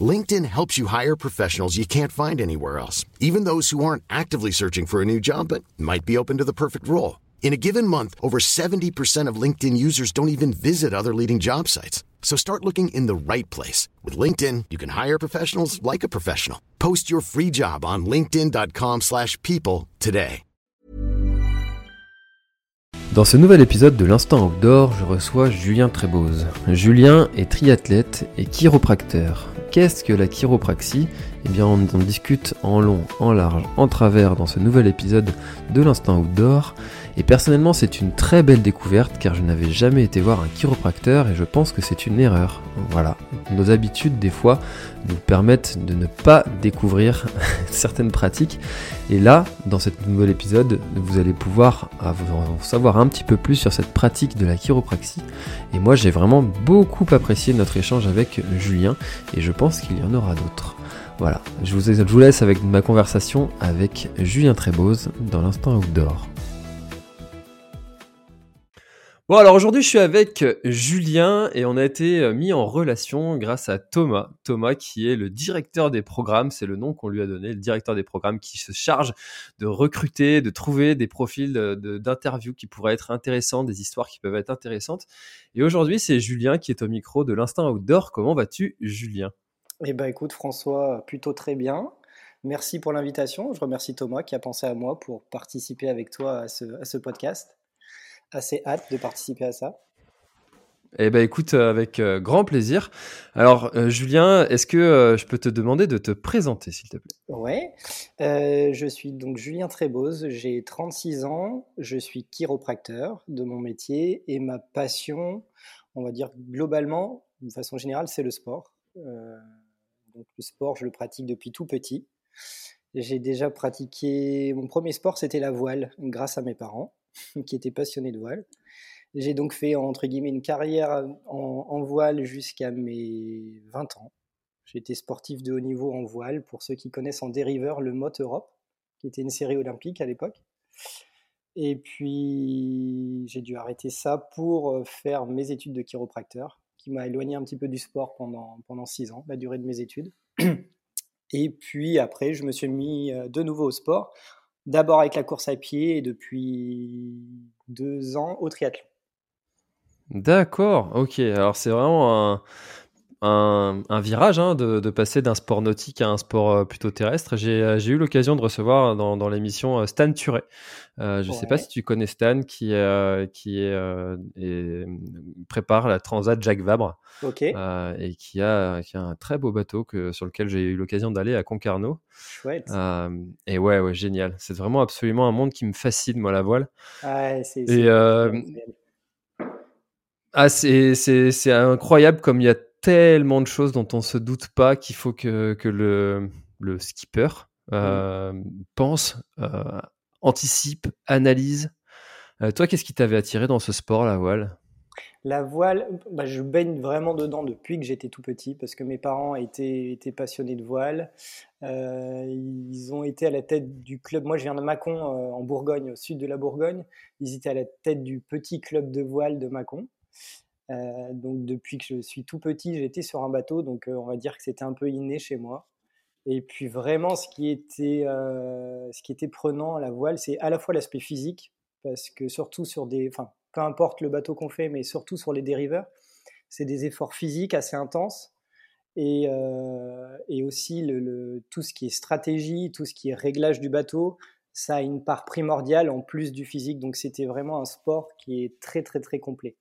LinkedIn helps you hire professionals you can't find anywhere else, even those who aren't actively searching for a new job but might be open to the perfect role. In a given month, over 70% of LinkedIn users don't even visit other leading job sites. So start looking in the right place. With LinkedIn, you can hire professionals like a professional. Post your free job on linkedin.com slash people today. Dans ce nouvel épisode de l'Instant Outdoor, je reçois Julien Tréboz. Julien est triathlète et chiropracteur. Qu'est-ce que la chiropraxie? Eh bien, on en discute en long, en large, en travers dans ce nouvel épisode de l'Instant Outdoor. Et personnellement, c'est une très belle découverte car je n'avais jamais été voir un chiropracteur et je pense que c'est une erreur. Voilà, nos habitudes des fois nous permettent de ne pas découvrir certaines pratiques. Et là, dans cet nouvel épisode, vous allez pouvoir en savoir un petit peu plus sur cette pratique de la chiropraxie. Et moi, j'ai vraiment beaucoup apprécié notre échange avec Julien et je pense qu'il y en aura d'autres. Voilà, je vous, laisse avec ma conversation avec Julien Tréboz dans l'instant outdoor. Bon, alors aujourd'hui, je suis avec Julien et on a été mis en relation grâce à Thomas. Thomas, qui est le directeur des programmes, c'est le nom qu'on lui a donné, le directeur des programmes qui se charge de recruter, de trouver des profils d'interviews qui pourraient être intéressants, des histoires qui peuvent être intéressantes. Et aujourd'hui, c'est Julien qui est au micro de l'Instinct Outdoor. Comment vas-tu, Julien? Eh ben, écoute, François, plutôt très bien. Merci pour l'invitation. Je remercie Thomas qui a pensé à moi pour participer avec toi à ce podcast assez hâte de participer à ça. Eh ben écoute, euh, avec euh, grand plaisir. Alors euh, Julien, est-ce que je peux te demander de te présenter s'il te plaît? Ouais, je suis donc Julien Tréboz, j'ai 36 ans, je suis chiropracteur de mon métier et ma passion, on va dire globalement, de façon générale, c'est le sport. donc le sport, je le pratique depuis tout petit. J'ai déjà pratiqué, mon premier sport c'était la voile grâce à mes parents. qui était passionné de voile. J'ai donc fait, entre guillemets, une carrière en, voile jusqu'à mes 20 ans. J'étais sportif de haut niveau en voile, pour ceux qui connaissent en dériveur le Mot Europe, qui était une série olympique à l'époque. Et puis, j'ai dû arrêter ça pour euh, faire mes études de chiropracteur, qui m'a éloigné un petit peu du sport pendant, pendant six ans, la durée de mes études. Et puis après, je me suis mis euh, de nouveau au sport D'abord avec la course à pied et depuis deux ans au triathlon. D'accord, ok. Alors c'est vraiment un, un, virage hein, de, passer d'un sport nautique à un sport euh, plutôt terrestre. J'ai euh, eu l'occasion de recevoir dans, l'émission euh, Stan Turet. je ne sais pas si tu connais Stan, qui, qui est, prépare la Transat Jacques Vabre et qui a, qui a, un très beau bateau que, sur lequel j'ai eu l'occasion d'aller à Concarneau. Chouette. et ouais, ouais génial. C'est vraiment absolument un monde qui me fascine, moi, la voile. C'est ah, c'est incroyable comme il y a tellement de choses dont on se doute pas qu'il faut que, que le, le skipper mmh. euh, pense, euh, anticipe, analyse. Euh, toi, qu'est-ce qui t'avait attiré dans ce sport, la voile? La voile, bah, je baigne vraiment dedans depuis que j'étais tout petit parce que mes parents étaient, étaient passionnés de voile. ils ont été à la tête du club. Moi, je viens de Mâcon, en Bourgogne, au sud de la Bourgogne. Ils étaient à la tête du petit club de voile de Mâcon. Euh, donc depuis que je suis tout petit, j'étais sur un bateau, donc euh, on va dire que c'était un peu inné chez moi. Et puis vraiment, ce qui était, euh, ce qui était prenant à la voile, c'est à la fois l'aspect physique, parce que surtout sur des, enfin, peu importe le bateau qu'on fait, mais surtout sur les dériveurs, c'est des efforts physiques assez intenses. Et, aussi tout ce qui est stratégie, tout ce qui est réglage du bateau, ça a une part primordiale en plus du physique. Donc c'était vraiment un sport qui est très très très complet.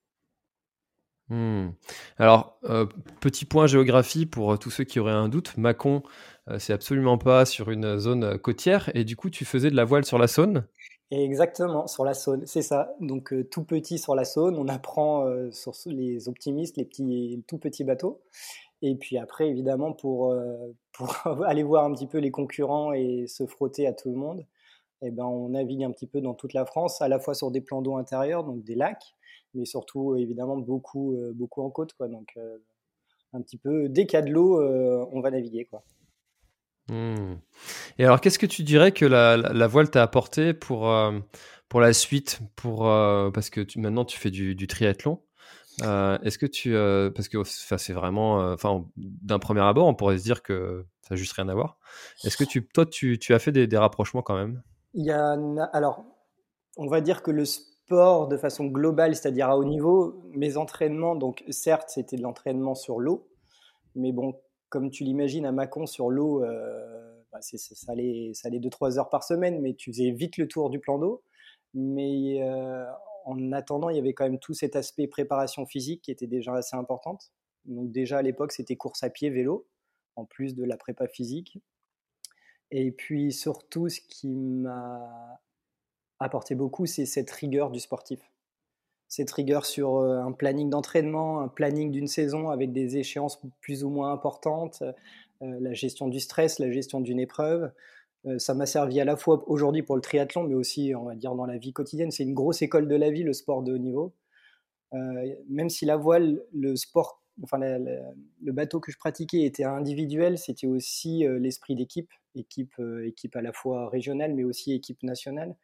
Hmm. Alors, euh, petit point géographie pour euh, tous ceux qui auraient un doute, Mâcon, euh, c'est absolument pas sur une zone côtière, et du coup, tu faisais de la voile sur la Saône? Exactement, sur la Saône, c'est ça. Donc, tout petit sur la Saône, on apprend sur les optimistes, les petits, tout petits bateaux. Et puis après, évidemment, pour, aller voir un petit peu les concurrents et se frotter à tout le monde, eh ben, on navigue un petit peu dans toute la France, à la fois sur des plans d'eau intérieurs, donc des lacs, mais surtout évidemment beaucoup, beaucoup en côte. Quoi, donc un petit peu, dès qu'il y a de l'eau, on va naviguer. Quoi. Mmh. Et alors, qu'est-ce que tu dirais que la, voile t'a apporté pour, pour la suite pour, Parce que maintenant, tu fais du, triathlon. Est-ce que tu. parce que c'est vraiment. Enfin, d'un premier abord, on pourrait se dire que ça n'a juste rien à voir. Est-ce que tu, toi, tu, tu as fait des, des rapprochements quand même? Il y a. Alors, on va dire que le sport, de façon globale, c'est-à-dire à haut niveau, mes entraînements, donc certes, c'était de l'entraînement sur l'eau, mais bon, comme tu l'imagines, à Mâcon, sur l'eau, euh, bah, ça, allait, ça allait 2-3 heures par semaine, mais tu faisais vite le tour du plan d'eau. Mais euh, en attendant, il y avait quand même tout cet aspect préparation physique qui était déjà assez importante. Donc déjà à l'époque, c'était course à pied, vélo, en plus de la prépa physique. Et puis surtout, ce qui m'a apporté beaucoup, c'est cette rigueur du sportif cette rigueur sur euh, un planning d'entraînement, un planning d'une saison avec des échéances plus ou moins importantes, euh, la gestion du stress, la gestion d'une épreuve. Euh, ça m'a servi à la fois aujourd'hui pour le triathlon, mais aussi, on va dire, dans la vie quotidienne. C'est une grosse école de la vie, le sport de haut niveau. même si la voile, le sport, enfin, le bateau que je pratiquais était individuel, c'était aussi l'esprit d'équipe, équipe, équipe à la fois régionale, mais aussi équipe nationale.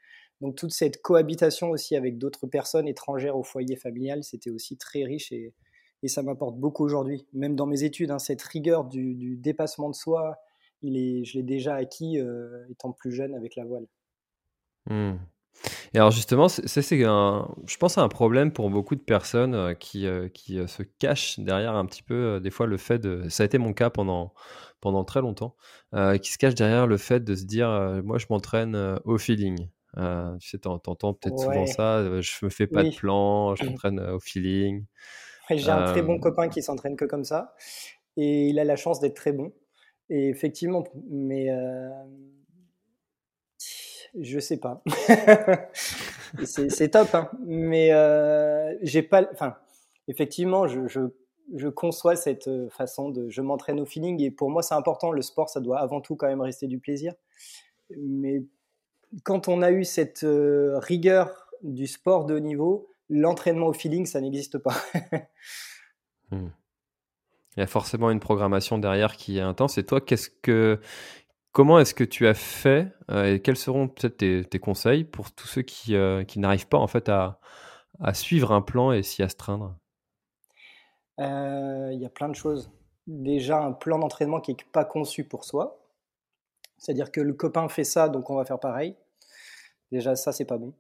Donc toute cette cohabitation aussi avec d'autres personnes étrangères au foyer familial, c'était aussi très riche et, ça m'apporte beaucoup aujourd'hui. Même dans mes études, hein, cette rigueur du, dépassement de soi, je l'ai déjà acquis euh, étant plus jeune avec la voile. Mmh. Et alors justement, c'est, je pense à un problème pour beaucoup de personnes euh, qui, euh, qui se cachent derrière un petit peu des fois le fait de... Ça a été mon cas pendant, pendant très longtemps, qui se cachent derrière le fait de se dire, moi je m'entraîne au feeling. Euh, tu sais, t'entends peut-être souvent ça. Euh, je me fais pas de plan, je m'entraîne euh, au feeling. J'ai un très bon copain qui s'entraîne que comme ça, et il a la chance d'être très bon. Et effectivement, mais je sais pas. c'est top, hein. mais j'ai pas. Enfin, effectivement, je, je, je, conçois cette façon de. Je m'entraîne au feeling, et pour moi, c'est important. Le sport, ça doit avant tout quand même rester du plaisir. Mais quand on a eu cette euh, rigueur du sport de haut niveau, l'entraînement au feeling, ça n'existe pas. Hmm. Il y a forcément une programmation derrière qui est intense. Et toi, qu'est-ce que, comment est-ce que tu as fait euh, et quels seront peut-être tes, conseils pour tous ceux qui, euh, qui n'arrivent pas en fait à, à, suivre un plan et s'y astreindre? Il y a plein de choses. Déjà, un plan d'entraînement qui n'est pas conçu pour soi. C'est-à-dire que le copain fait ça, donc on va faire pareil. Déjà, ça, c'est pas bon.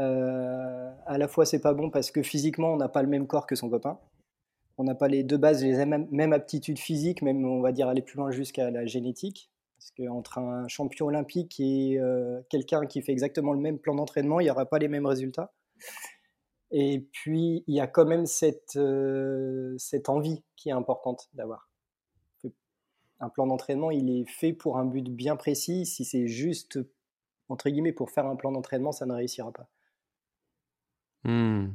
Euh, à la fois, c'est pas bon parce que physiquement, on n'a pas le même corps que son copain. On n'a pas les deux bases, les mêmes, aptitudes physiques, même on va dire aller plus loin jusqu'à la génétique. Parce qu'entre un champion olympique et euh, quelqu'un qui fait exactement le même plan d'entraînement, il n'y aura pas les mêmes résultats. Et puis, il y a quand même euh, cette envie qui est importante d'avoir. Un plan d'entraînement, il est fait pour un but bien précis. Si c'est juste entre guillemets, pour faire un plan d'entraînement, ça ne réussira pas. Hmm.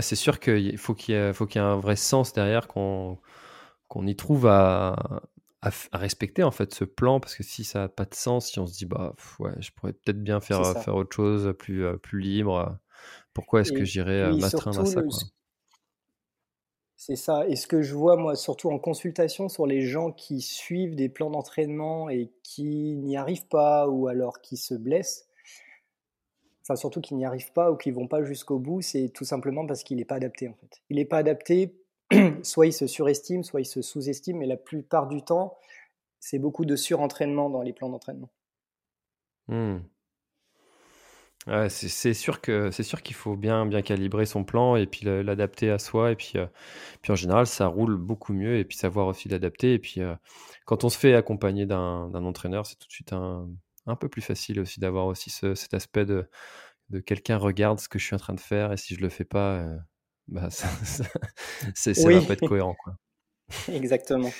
c'est sûr qu'il faut qu'il y, ait, y un vrai sens derrière, qu'on y trouve à, à, respecter en fait ce plan, parce que si ça n'a pas de sens, si on se dit bah ouais, je pourrais peut-être bien faire, faire autre chose, plus, euh, plus libre, pourquoi est-ce que j'irais euh, m'astreindre à ça C'est ça. Et ce que je vois, moi, surtout en consultation sur les gens qui suivent des plans d'entraînement et qui n'y arrivent pas ou alors qui se blessent, enfin surtout qui n'y arrivent pas ou qui vont pas jusqu'au bout, c'est tout simplement parce qu'il n'est pas adapté en fait. Il n'est pas adapté, soit il se surestime, soit il se sous-estime, mais la plupart du temps, c'est beaucoup de surentraînement dans les plans d'entraînement. Mmh c'est sûr que c'est sûr qu'il faut bien bien calibrer son plan et puis l'adapter à soi et puis euh, puis en général ça roule beaucoup mieux et puis savoir aussi l'adapter et puis euh, quand on se fait accompagner d'un entraîneur c'est tout de suite un, un peu plus facile aussi d'avoir aussi cet aspect de de quelqu'un regarde ce que je suis en train de faire et si je le fais pas euh, bah ça, c'est ça va pas être cohérent quoi. Exactement.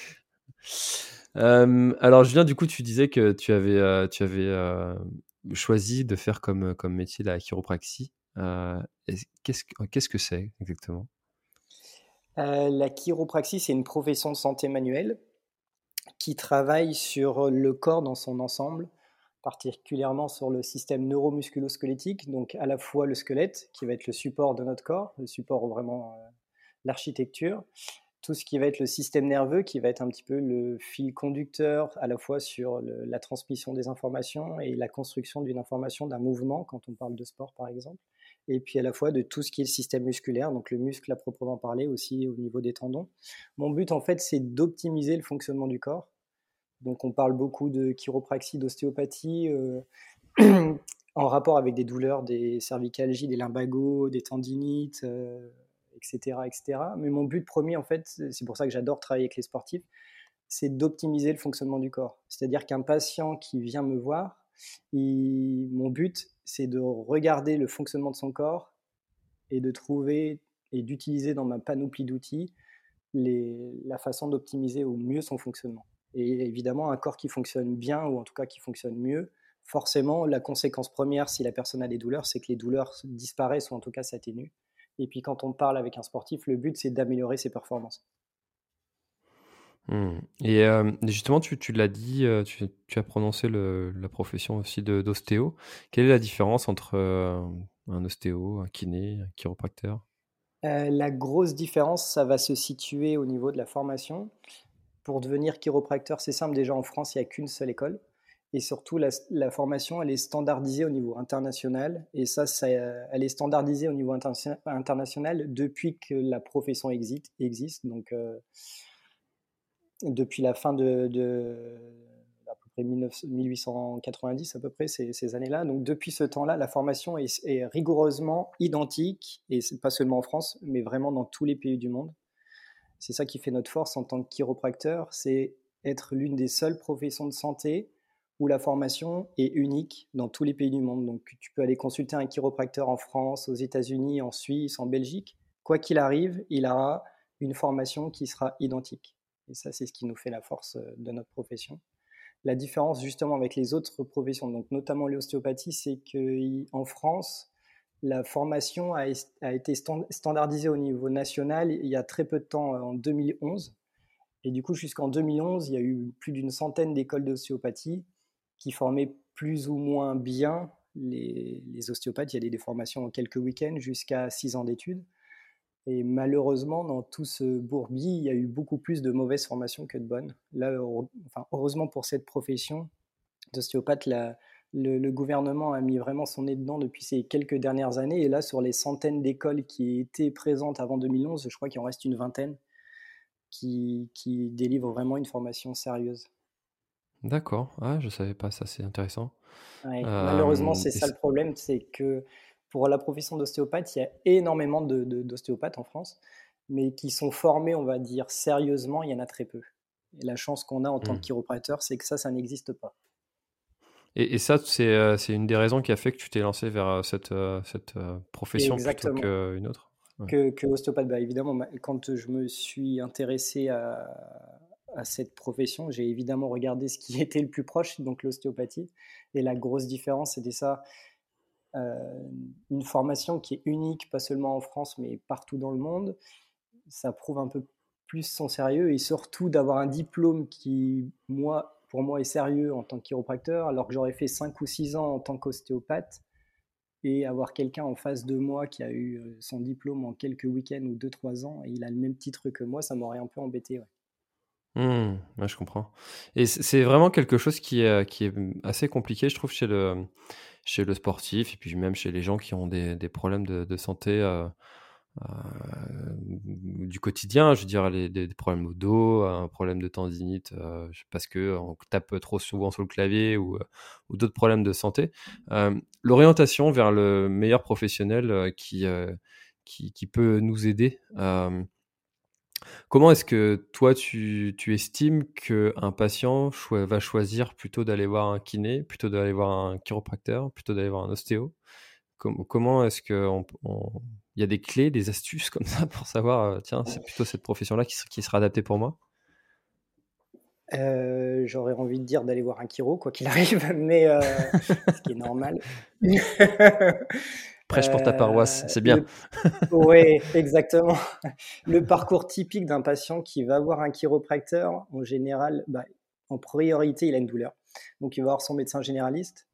alors Julien du coup tu disais que tu avais tu avais choisi de faire comme, comme métier la chiropraxie. Euh, qu'est-ce, que c'est exactement? Euh, La chiropraxie, c'est une profession de santé manuelle qui travaille sur le corps dans son ensemble, particulièrement sur le système neuromusculo-squelettique, donc à la fois le squelette, qui va être le support de notre corps, le support vraiment euh, l'architecture, tout ce qui va être le système nerveux, qui va être un petit peu le fil conducteur à la fois sur la transmission des informations et la construction d'une information, d'un mouvement, quand on parle de sport par exemple, et puis à la fois de tout ce qui est le système musculaire, donc le muscle à proprement parler aussi au niveau des tendons. Mon but en fait, c'est d'optimiser le fonctionnement du corps. Donc on parle beaucoup de chiropraxie, d'ostéopathie. Euh, en rapport avec des douleurs, des cervicalgies, des lumbagos, des tendinites, euh, etc.. Mais mon but premier, en fait, c'est pour ça que j'adore travailler avec les sportifs, c'est d'optimiser le fonctionnement du corps. C'est-à-dire qu'un patient qui vient me voir, mon but, c'est de regarder le fonctionnement de son corps et de trouver et d'utiliser dans ma panoplie d'outils la façon d'optimiser au mieux son fonctionnement. Et évidemment, un corps qui fonctionne bien, ou en tout cas qui fonctionne mieux, forcément, la conséquence première, si la personne a des douleurs, c'est que les douleurs disparaissent ou en tout cas s'atténuent. Et puis quand on parle avec un sportif, le but, c'est d'améliorer ses performances. Mmh. Et justement, tu, tu l'as dit, tu, tu, as prononcé le, la profession aussi d'ostéo. Quelle est la différence entre un ostéo, un kiné, un chiropracteur? La grosse différence, ça va se situer au niveau de la formation. Pour devenir chiropracteur, c'est simple, déjà en France, il n'y a qu'une seule école. Et surtout, la, formation, elle est standardisée au niveau international. Et ça, ça elle est standardisée au niveau international depuis que la profession existe. existe. Donc, euh, depuis la fin de, à peu près 1890, à peu près, ces, années-là. Donc, depuis ce temps-là, la formation est, est rigoureusement identique, et pas seulement en France, mais vraiment dans tous les pays du monde. C'est ça qui fait notre force en tant que chiropracteur, c'est être l'une des seules professions de santé où la formation est unique dans tous les pays du monde. Donc tu peux aller consulter un chiropracteur en France, aux États-Unis, en Suisse, en Belgique. Quoi qu'il arrive, il aura une formation qui sera identique. Et ça, c'est ce qui nous fait la force euh, de notre profession. La différence justement avec les autres professions, donc notamment l'ostéopathie, c'est qu'en France, la formation a, a, été standardisée au niveau national il y a très peu de temps, en 2011. Et du coup, jusqu'en 2011, il y a eu plus d'une centaine d'écoles d'ostéopathie qui formaient plus ou moins bien les, ostéopathes. Il y a des, formations en quelques week-ends jusqu'à six ans d'études. Et malheureusement, dans tout ce bourbier, il y a eu beaucoup plus de mauvaises formations que de bonnes. Là, heureusement pour cette profession d'ostéopathe, le, le, gouvernement a mis vraiment son nez dedans depuis ces quelques dernières années. Et là, sur les centaines d'écoles qui étaient présentes avant 2011, je crois qu'il en reste une vingtaine qui, qui délivrent vraiment une formation sérieuse. D'accord, ah, je savais pas ça, c'est intéressant. malheureusement, c'est ça le problème, c'est que pour la profession d'ostéopathe, il y a énormément de, d'ostéopathes en France, mais qui sont formés, on va dire, sérieusement, il y en a très peu. Et la chance qu'on a en tant que mmh. chiropracteur, c'est que ça, ça n'existe pas. Et, ça, c'est, c'est une des raisons qui a fait que tu t'es lancé vers cette, cette profession plutôt qu'une autre? Que, que ostéopathe, bah, évidemment, quand je me suis intéressé à, à cette profession, j'ai évidemment regardé ce qui était le plus proche, donc l'ostéopathie. Et la grosse différence, c'était ça. Euh, une formation qui est unique, pas seulement en France, mais partout dans le monde. Ça prouve un peu plus son sérieux et surtout d'avoir un diplôme qui, moi, pour moi, est sérieux en tant que chiropracteur, alors que j'aurais fait 5 ou 6 ans en tant qu'ostéopathe. Et avoir quelqu'un en face de moi qui a eu euh, son diplôme en quelques week-ends ou 2-3 ans et il a le même titre que moi, ça m'aurait un peu embêté. Mmh, je comprends. Et c'est vraiment quelque chose qui est, qui est assez compliqué, je trouve, chez le, chez le sportif et puis même chez les gens qui ont des, des problèmes de, de santé euh, euh, du quotidien. Je veux dire, les, des, problèmes au dos, un problème de tendinite euh, parce qu'on tape trop souvent sur le clavier ou, ou d'autres problèmes de santé. L'orientation vers le meilleur professionnel qui, qui, qui, peut nous aider. Comment est-ce que toi, tu, estimes qu'un patient va choisir plutôt d'aller voir un kiné, plutôt d'aller voir un chiropracteur, plutôt d'aller voir un ostéo? Comment est-ce qu'il y a des clés, des astuces comme ça pour savoir, euh, tiens, c'est plutôt cette profession-là qui, sera adaptée pour moi? Euh, J'aurais envie de dire d'aller voir un chiro, quoi qu'il arrive, mais euh, ce qui est normal. Prêche pour ta paroisse, c'est bien. oui, exactement. Le parcours typique d'un patient qui va voir un chiropracteur, en général, bah, en priorité, il a une douleur. Donc il va voir son médecin généraliste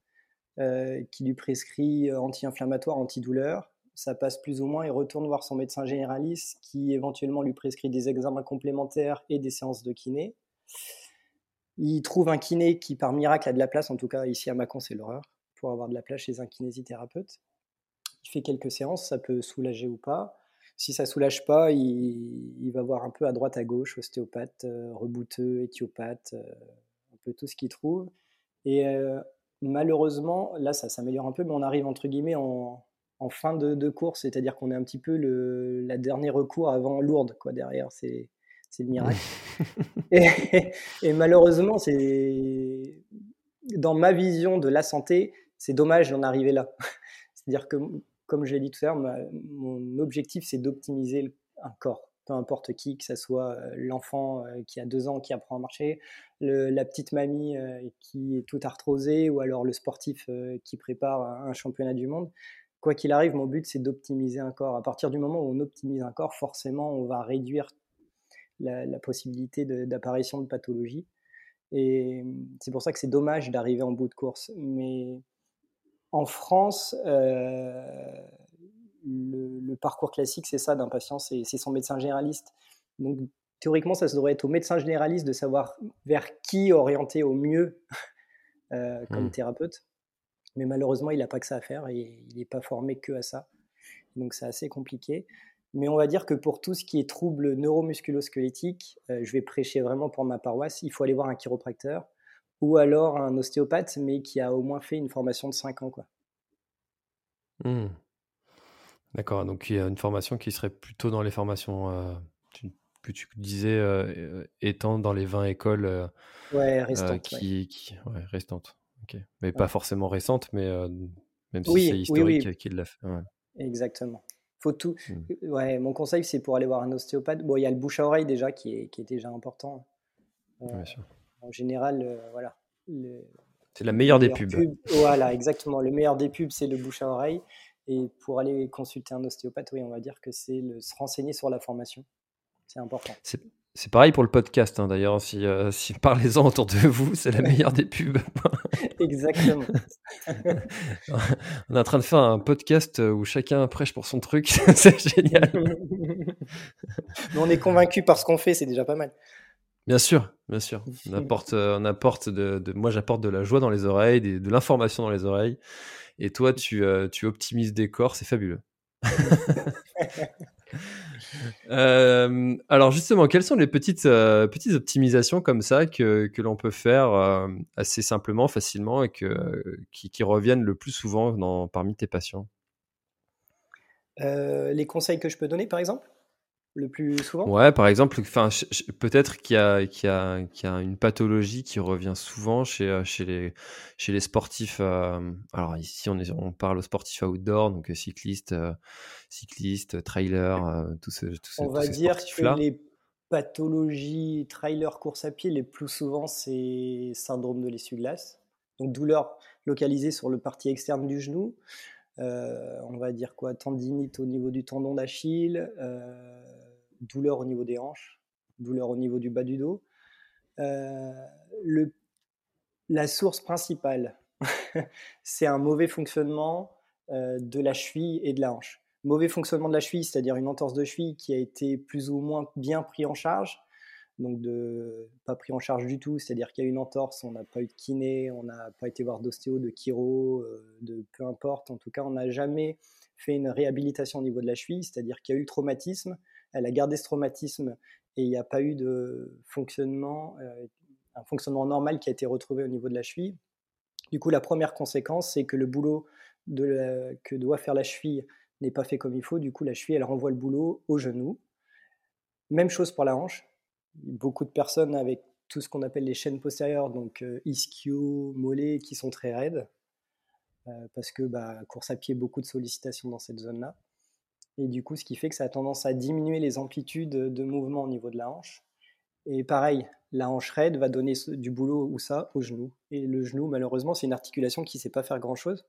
qui lui prescrit anti-inflammatoire, antidouleur. Ça passe plus ou moins, il retourne voir son médecin généraliste qui éventuellement lui prescrit des examens complémentaires et des séances de kiné. Il trouve un kiné qui, par miracle, a de la place. En tout cas, ici à Macon, c'est l'horreur pour avoir de la place chez un kinésithérapeute. Il fait quelques séances, ça peut soulager ou pas. Si ça soulage pas, il, va voir un peu à droite, à gauche, ostéopathe, euh, rebouteux, éthiopathe, euh, un peu tout ce qu'il trouve. Et euh, malheureusement, là, ça s'améliore un peu, mais on arrive entre guillemets en, fin de, course, c'est-à-dire qu'on est un petit peu le la dernier recours avant Lourdes, quoi, derrière. C'est le miracle. et, malheureusement, c'est dans ma vision de la santé, c'est dommage d'en arriver là. C'est-à-dire que, comme je l'ai dit tout à l'heure, mon objectif, c'est d'optimiser un corps peu importe qui, que ce soit euh, l'enfant euh, qui a deux ans qui apprend à marcher, la petite mamie euh, qui est toute arthrosée, ou alors le sportif qui prépare un championnat du monde. Quoi qu'il arrive, mon but, c'est d'optimiser un corps. À partir du moment où on optimise un corps, forcément, on va réduire la, possibilité d'apparition de, pathologie. Et c'est pour ça que c'est dommage d'arriver en bout de course. Mais en France, euh, le, parcours classique, c'est ça d'un patient, c'est son médecin généraliste. Donc théoriquement, ça devrait être au médecin généraliste de savoir vers qui orienter au mieux euh, comme mmh. thérapeute. Mais malheureusement, il n'a pas que ça à faire et il n'est pas formé que à ça. Donc c'est assez compliqué. Mais on va dire que pour tout ce qui est troubles neuromusculosquelettiques, euh, je vais prêcher vraiment pour ma paroisse, il faut aller voir un chiropracteur ou alors un ostéopathe, mais qui a au moins fait une formation de 5 ans. Quoi. Mmh. D'accord, donc il y a une formation qui serait plutôt dans les formations euh, que tu disais euh, étant dans les 20 écoles ouais, restantes, qui, qui ouais, restantes. Mais pas forcément récentes, mais même si c'est historique oui, qu'il l'a fait. Exactement. Faut tout. Mmh. Ouais, mon conseil, c'est pour aller voir un ostéopathe. Bon, il y a le bouche à oreille déjà qui est, qui est déjà important. En général, voilà. C'est la meilleure des pubs. Voilà, exactement. Le meilleur des pubs, c'est le bouche à oreille. Et pour aller consulter un ostéopathe, oui, on va dire que c'est se renseigner sur la formation. C'est important. C'est pareil pour le podcast, hein, d'ailleurs. Si, euh, si parlez-en autour de vous, c'est la meilleure des pubs. Exactement. On est en train de faire un podcast où chacun prêche pour son truc. c'est génial. Mais on est convaincu par ce qu'on fait, c'est déjà pas mal. Bien sûr, bien sûr. On apporte, euh, on apporte de, moi, j'apporte de la joie dans les oreilles, de, l'information dans les oreilles. Et toi, tu, euh, tu optimises des corps, c'est fabuleux. Euh, alors justement, quelles sont les petites, euh, petites optimisations comme ça que, que l'on peut faire assez simplement, facilement et que, qui, qui, reviennent le plus souvent dans, parmi tes patients? Les conseils que je peux donner par exemple? Le plus souvent? Ouais, par exemple, enfin, peut-être qu'il y, a, qu'il y, qu'il y a une pathologie qui revient souvent chez, euh, chez, les, chez les sportifs. Euh, alors ici, on, est, on parle aux sportifs outdoor, donc euh, cyclistes, cyclistes, trailers, tout ce, tout On va dire que les pathologies trailer course à pied, les plus souvent, c'est syndrome de l'essuie-glace. Donc douleur localisée sur le partie externe du genou. on va dire quoi? Tendinite au niveau du tendon d'Achille douleur au niveau des hanches, douleur au niveau du bas du dos. Euh, la source principale, c'est un mauvais fonctionnement euh, de la cheville et de la hanche. Mauvais fonctionnement de la cheville, c'est-à-dire une entorse de cheville qui a été plus ou moins bien pris en charge, donc de pas pris en charge du tout, c'est-à-dire qu'il y a une entorse, on n'a pas eu de kiné, on n'a pas été voir d'ostéo, de chiro, euh, de peu importe, en tout cas on n'a jamais fait une réhabilitation au niveau de la cheville, c'est-à-dire qu'il y a eu traumatisme, elle a gardé ce traumatisme et il n'y a pas eu de fonctionnement, euh, un fonctionnement normal qui a été retrouvé au niveau de la cheville. Du coup, la première conséquence, c'est que le boulot que doit faire la cheville n'est pas fait comme il faut. Du coup, la cheville, elle renvoie le boulot au genou. Même chose pour la hanche. Beaucoup de personnes avec tout ce qu'on appelle les chaînes postérieures, donc euh, ischio, mollet, qui sont très raides, euh, parce que bah, course à pied, beaucoup de sollicitations dans cette zone-là. Et du coup, ce qui fait que ça a tendance à diminuer les amplitudes de mouvement au niveau de la hanche. Et pareil, la hanche raide va donner du boulot ou ça au genou. Et le genou, malheureusement, c'est une articulation qui ne sait pas faire grand-chose,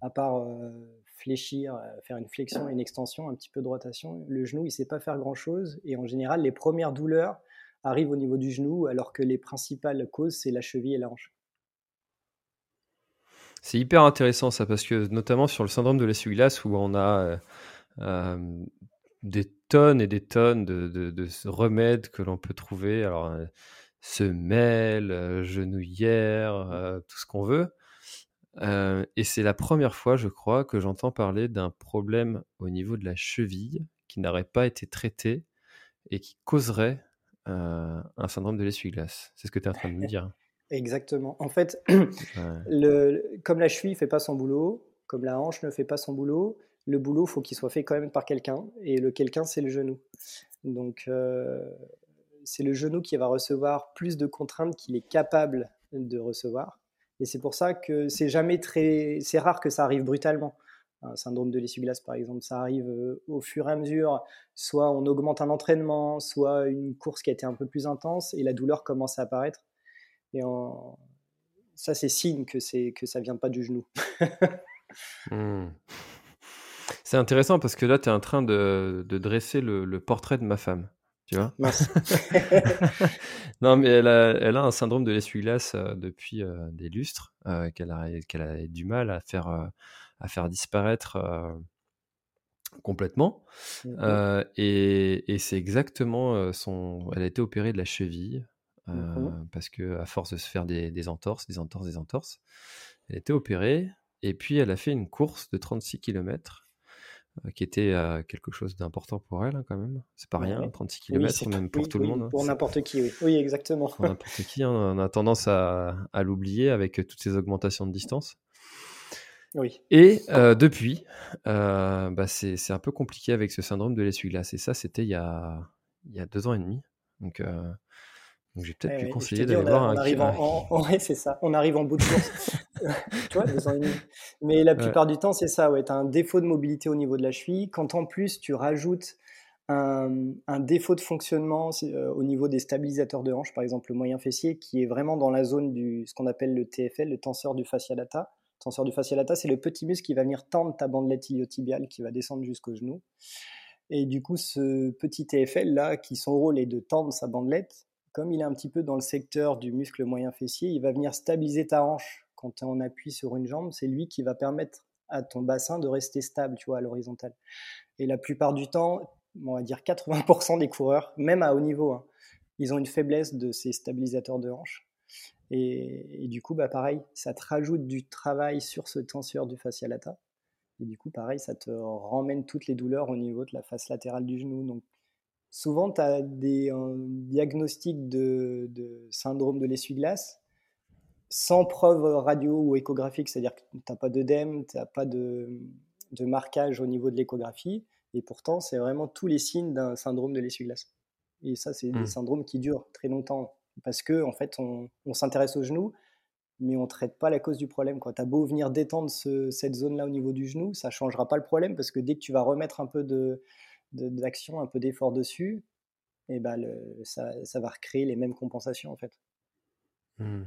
à part euh, fléchir, euh, faire une flexion une extension, un petit peu de rotation. Le genou, il ne sait pas faire grand-chose. Et en général, les premières douleurs arrivent au niveau du genou, alors que les principales causes, c'est la cheville et la hanche. C'est hyper intéressant ça, parce que notamment sur le syndrome de l'essuie-glace, où on a des tonnes et des tonnes de, remèdes que l'on peut trouver. Alors, semelles, genouillères, tout ce qu'on veut. et c'est la première fois, je crois, que j'entends parler d'un problème au niveau de la cheville qui n'aurait pas été traité et qui causerait un syndrome de l'essuie-glace. C'est ce que tu es en train de me dire. Exactement. En fait, comme la cheville ne fait pas son boulot, comme la hanche ne fait pas son boulot, le boulot, faut qu'il soit fait quand même par quelqu'un, et le quelqu'un, c'est le genou. Donc, euh, c'est le genou qui va recevoir plus de contraintes qu'il est capable de recevoir. Et c'est pour ça que c'est jamais très, c'est rare que ça arrive brutalement. Un syndrome de l'essuie-glace, par exemple, ça arrive euh, au fur et à mesure. Soit on augmente un entraînement, soit une course qui a été un peu plus intense et la douleur commence à apparaître. Et ça, c'est signe que que ça vient pas du genou. Mmh. C'est intéressant parce que là, tu es en train de, dresser le, portrait de ma femme. Tu vois Non, mais elle a, elle a, un syndrome de l'essuie-glace euh, depuis euh, des lustres euh, qu'elle a, qu'elle a du mal à faire, à faire disparaître complètement. Mmh et, et c'est exactement son. Elle a été opérée de la cheville mmh parce que à force de se faire des, des, entorses, des entorses, des entorses, elle a été opérée. Et puis elle a fait une course de 36 km qui était euh, quelque chose d'important pour elle hein, quand même. C'est pas rien, 36 km, même pour tout le monde. Hein, pour n'importe qui, oui. Oui, exactement. Pour n'importe qui, hein, on a tendance à, à l'oublier avec toutes ces augmentations de distance. Oui. Et euh, depuis, bah c'est un peu compliqué avec ce syndrome de l'essuie-glace. Et ça, c'était il, y a, il y a deux ans et demi. Donc, donc j'ai peut-être pu conseiller d'aller voir un. Arrive en, c'est ça. On arrive en bout de course. tu vois, deux ans et demi. Mais la plupart du temps, c'est ça. Ouais, tu as un défaut de mobilité au niveau de la cheville. Quand en plus tu rajoutes un, un défaut de fonctionnement euh, au niveau des stabilisateurs de hanche, par exemple le moyen fessier, qui est vraiment dans la zone du ce qu'on appelle le TFL, le tenseur du fascia lata. Le tenseur du fascia lata, c'est le petit muscle qui va venir tendre ta bandelette iliotibiale, qui va descendre jusqu'au genou. Et du coup, ce petit TFL là, qui son rôle est de tendre sa bandelette, comme il est un petit peu dans le secteur du muscle moyen fessier, il va venir stabiliser ta hanche quand on appuie sur une jambe. C'est lui qui va permettre à ton bassin de rester stable, tu vois, à l'horizontale. Et la plupart du temps, on va dire 80% des coureurs, même à haut niveau, hein, ils ont une faiblesse de ces stabilisateurs de hanche. Et, du coup, bah pareil, ça te rajoute du travail sur ce tenseur du fascia lata. Et du coup, pareil, ça te ramène toutes les douleurs au niveau de la face latérale du genou. Donc, souvent, tu as des diagnostics de, syndrome de l'essuie-glace sans preuve radio ou échographique, c'est-à-dire que tu n'as pas d'œdème, tu n'as pas de, marquage au niveau de l'échographie, et pourtant, c'est vraiment tous les signes d'un syndrome de l'essuie-glace. Et ça, c'est des mmh. syndromes qui durent très longtemps, parce que en fait, on, s'intéresse au genou, mais on ne traite pas la cause du problème. Tu as beau venir détendre cette zone-là au niveau du genou, ça ne changera pas le problème, parce que dès que tu vas remettre un peu de, d'action, un peu d'effort dessus, et ben ça, ça, va recréer les mêmes compensations en fait. Mmh.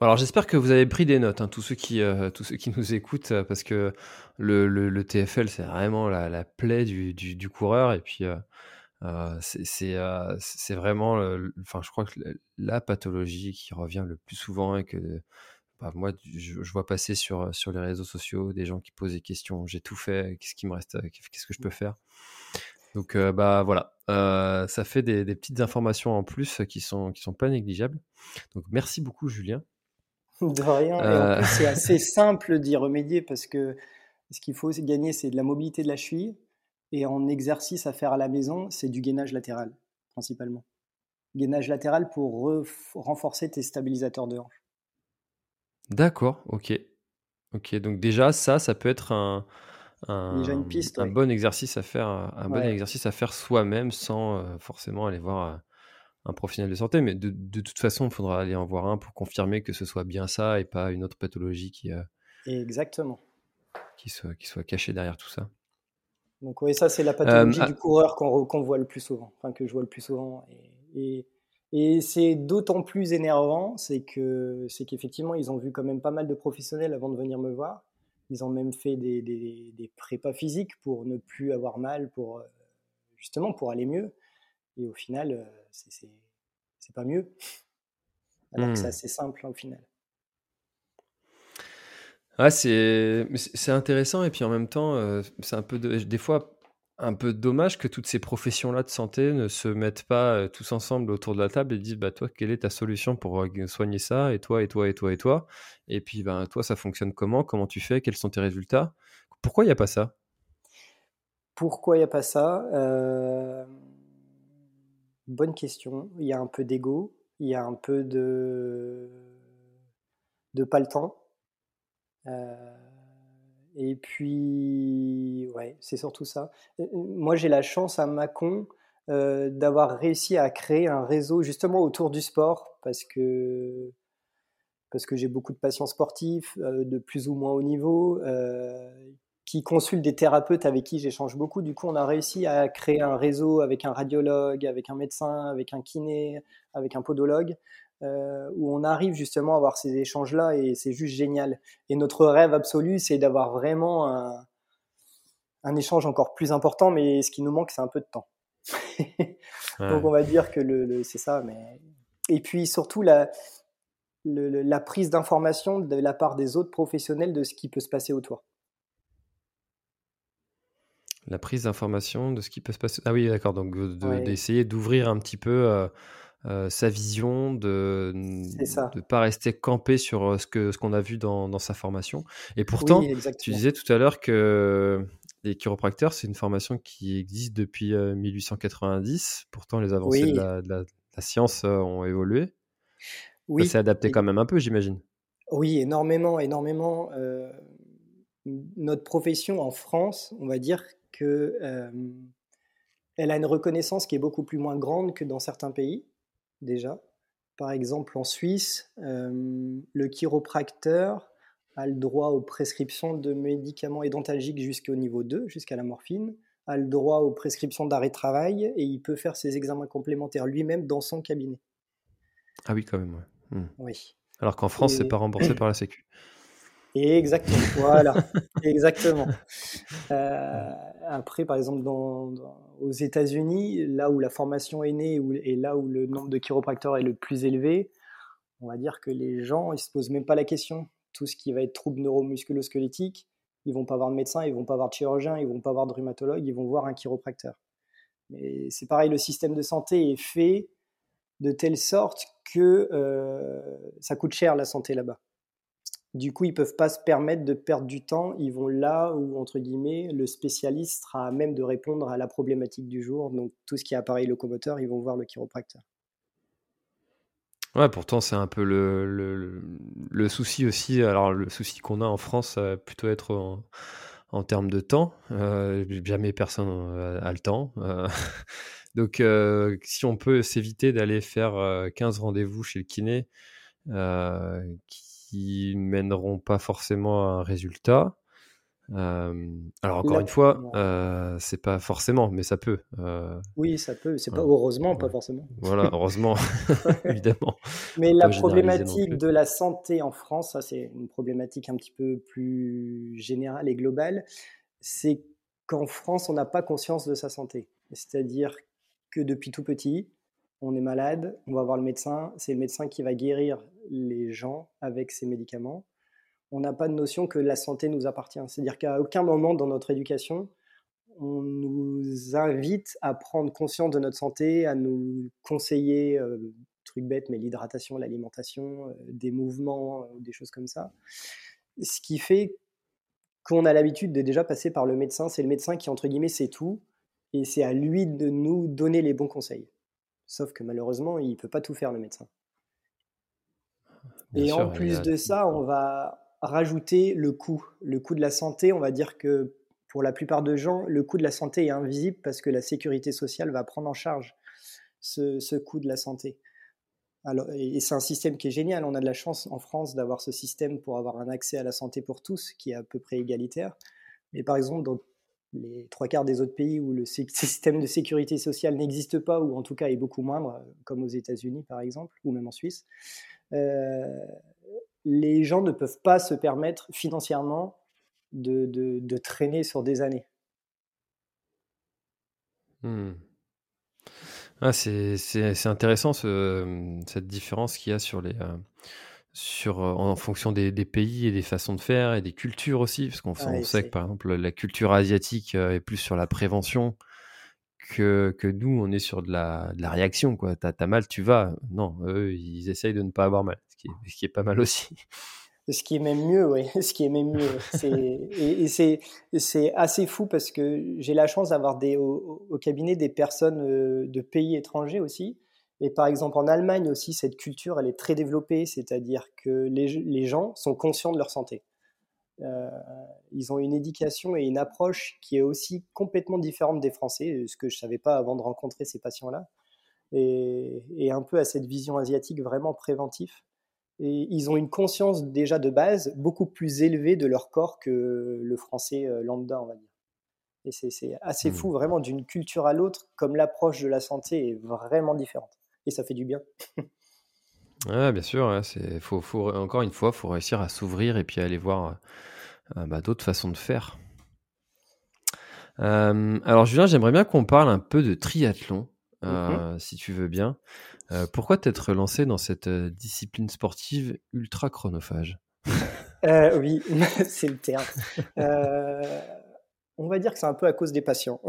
alors j'espère que vous avez pris des notes, hein, tous, ceux qui, euh, tous ceux qui nous écoutent, euh, parce que le, le, TFL c'est vraiment la, la plaie du, du, coureur, et puis euh, c'est vraiment, enfin je crois que la pathologie qui revient le plus souvent et que bah, moi je, je, vois passer sur, sur les réseaux sociaux des gens qui posent des questions, j'ai tout fait, qu'est-ce qui me reste, qu'est-ce que je peux faire? Donc euh, bah voilà, euh, ça fait des, petites informations en plus qui sont qui sont pas négligeables. Donc merci beaucoup Julien. De rien. Euh. c'est assez simple d'y remédier parce que ce qu'il faut gagner, c'est de la mobilité de la cheville. Et en exercice à faire à la maison, c'est du gainage latéral, principalement. Gainage latéral pour renforcer tes stabilisateurs de hanche. D'accord, ok. Ok, donc déjà, ça, ça peut être un, un, une piste, un bon exercice à faire, un bon exercice à faire soi-même sans euh, forcément aller voir euh, un professionnel de santé. Mais de, de, toute façon, il faudra aller en voir un pour confirmer que ce soit bien ça et pas une autre pathologie qui, euh, Exactement. qui, soit, qui soit cachée derrière tout ça. Donc oui, ça c'est la pathologie ah du coureur qu'on voit le plus souvent, enfin que je vois le plus souvent. Et, et, et c'est d'autant plus énervant, c'est que c'est qu'effectivement ils ont vu quand même pas mal de professionnels avant de venir me voir. Ils ont même fait des, des, prépas physiques pour ne plus avoir mal, pour euh, justement pour aller mieux. Et au final, euh, c'est pas mieux. Alors que c'est mmh. assez simple hein, au final. Ah, c'est c'est intéressant et puis en même temps, euh, c'est un peu des fois un peu dommage que toutes ces professions-là de santé ne se mettent pas euh, tous ensemble autour de la table et disent bah toi quelle est ta solution pour euh, soigner ça et toi et toi et toi et toi? Et puis ben toi ça fonctionne comment? Comment tu fais? Quels sont tes résultats? Pourquoi il n'y a pas ça? Pourquoi il n'y a pas ça? Bonne question. Il y a un peu d'ego. Il y a un peu de de pas euh, et puis, ouais, c'est surtout ça. Moi, j'ai la chance à Mâcon euh, d'avoir réussi à créer un réseau justement autour du sport parce que parce que j'ai beaucoup de patients sportifs de plus ou moins haut niveau qui consultent des thérapeutes avec qui j'échange beaucoup. Du coup, on a réussi à créer un réseau avec un radiologue, avec un médecin, avec un kiné, avec un podologue, euh, où on arrive justement à avoir ces échanges-là et c'est juste génial. Et notre rêve absolu, c'est d'avoir vraiment un, un, échange encore plus important, mais ce qui nous manque, c'est un peu de temps. Donc on va dire que le, c'est ça. Mais... Et puis surtout la, la prise d'information de la part des autres professionnels de ce qui peut se passer autour. La prise d'information de ce qui peut se passer. Ah oui, d'accord. Donc d'essayer d'ouvrir un petit peu. Euh, euh, sa vision, de ne pas rester campé sur euh, ce que ce qu'on a vu dans, sa formation. Et pourtant, tu disais tout à l'heure que les chiropracteurs, c'est une formation qui existe depuis 1890. Euh, pourtant, les avancées de, la, science ont évolué. Oui. Ça s'est adapté quand même un peu, j'imagine. Oui, énormément, énormément. notre profession en France, on va dire que elle a une reconnaissance qui est beaucoup plus moins grande que dans certains pays déjà. Par exemple, en Suisse, euh, le chiropracteur a le droit aux prescriptions de médicaments édentalgiques jusqu'au niveau 2, jusqu'à la morphine, a le droit aux prescriptions d'arrêt de travail et il peut faire ses examens complémentaires lui-même dans son cabinet. Ah oui, quand même. Hmm. Oui. Alors qu'en France, c'est pas remboursé par la Sécu. Exactement, voilà, exactement. Euh, après, par exemple, dans, aux États-Unis, là où la formation est née et là où le nombre de chiropracteurs est le plus élevé, on va dire que les gens, ils se posent même pas la question. Tout ce qui va être trouble neuromusculo-squelettique, ils vont pas voir de médecin, ils vont pas voir de chirurgien, ils vont pas voir de rhumatologue, ils vont voir un chiropracteur. Mais c'est pareil, le système de santé est fait de telle sorte que euh, ça coûte cher la santé là-bas. Du coup, ils peuvent pas se permettre de perdre du temps. Ils vont là où, entre guillemets, le spécialiste sera à même de répondre à la problématique du jour. Donc, tout ce qui est appareil locomoteur, ils vont voir le chiropracteur. Ouais, pourtant, c'est un peu le, le, souci aussi. Alors, le souci qu'on a en France, ça va plutôt être en, termes de temps. Euh, jamais personne euh, a le temps. Euh, donc, si on peut s'éviter d'aller faire 15 rendez-vous chez le kiné, qui qui mèneront pas forcément à un résultat. alors encore une fois, euh, c'est pas forcément, mais ça peut. Euh, oui, ça peut. C'est pas heureusement, pas forcément. Voilà, heureusement, évidemment. Mais la problématique de la santé en France, ça c'est une problématique un petit peu plus générale et globale, c'est qu'en France, on n'a pas conscience de sa santé. C'est-à-dire que depuis tout petit, on est malade, on va voir le médecin, c'est le médecin qui va guérir les gens avec ces médicaments. On n'a pas de notion que la santé nous appartient. C'est-à-dire qu'à aucun moment dans notre éducation, on nous invite à prendre conscience de notre santé, à nous conseiller, euh, truc bête, mais l'hydratation, l'alimentation, euh, des mouvements, euh, des choses comme ça. Ce qui fait qu'on a l'habitude de déjà passer par le médecin. C'est le médecin qui, entre guillemets, sait tout. Et c'est à lui de nous donner les bons conseils. Sauf que malheureusement, il ne peut pas tout faire, le médecin. et en plus de ça, on va rajouter le coût. Le coût de la santé, on va dire que pour la plupart de gens, le coût de la santé est invisible parce que la sécurité sociale va prendre en charge ce, coût de la santé. Alors, et c'est un système qui est génial. On a de la chance en France d'avoir ce système pour avoir un accès à la santé pour tous qui est à peu près égalitaire. Mais par exemple, dans les trois quarts des autres pays où le système de sécurité sociale n'existe pas, ou en tout cas est beaucoup moindre, comme aux États-Unis par exemple, ou même en Suisse, euh, les gens ne peuvent pas se permettre financièrement de, traîner sur des années. Hmm. Ah, c'est intéressant cette différence qu'il y a sur les, euh, sur, en fonction des, pays et des façons de faire et des cultures aussi, parce qu'on Ah, sait que par exemple la culture asiatique est plus sur la prévention que, que nous on est sur de la, de la réaction. quoi. T'as as mal, tu vas. Non, eux ils essayent de ne pas avoir mal, ce qui est, ce qui est pas mal aussi. Ce qui est même mieux, oui. Ce qui est même mieux. Et, et c'est, assez fou parce que j'ai la chance d'avoir au cabinet des personnes euh, de pays étrangers aussi. Et par exemple, en Allemagne aussi, cette culture, elle est très développée, c'est-à-dire que les, les gens sont conscients de leur santé. Euh, ils ont une éducation et une approche qui est aussi complètement différente des Français, ce que je ne savais pas avant de rencontrer ces patients-là, et, et un peu à cette vision asiatique vraiment préventive. Et ils ont une conscience déjà de base beaucoup plus élevée de leur corps que le français euh, lambda, on va dire. Et c'est assez Hmm. fou, vraiment, d'une culture à l'autre, comme l'approche de la santé est vraiment différente. Et ça fait du bien. Ouais, bien sûr, c'est, faut, faut, encore une fois, faut réussir à s'ouvrir et puis aller voir euh, bah, d'autres façons de faire. Euh, alors Julien, j'aimerais bien qu'on parle un peu de triathlon, euh, si tu veux bien. Pourquoi t'être lancé dans cette discipline sportive ultra chronophage? Oui, c'est le terme. On va dire que c'est un peu à cause des patients.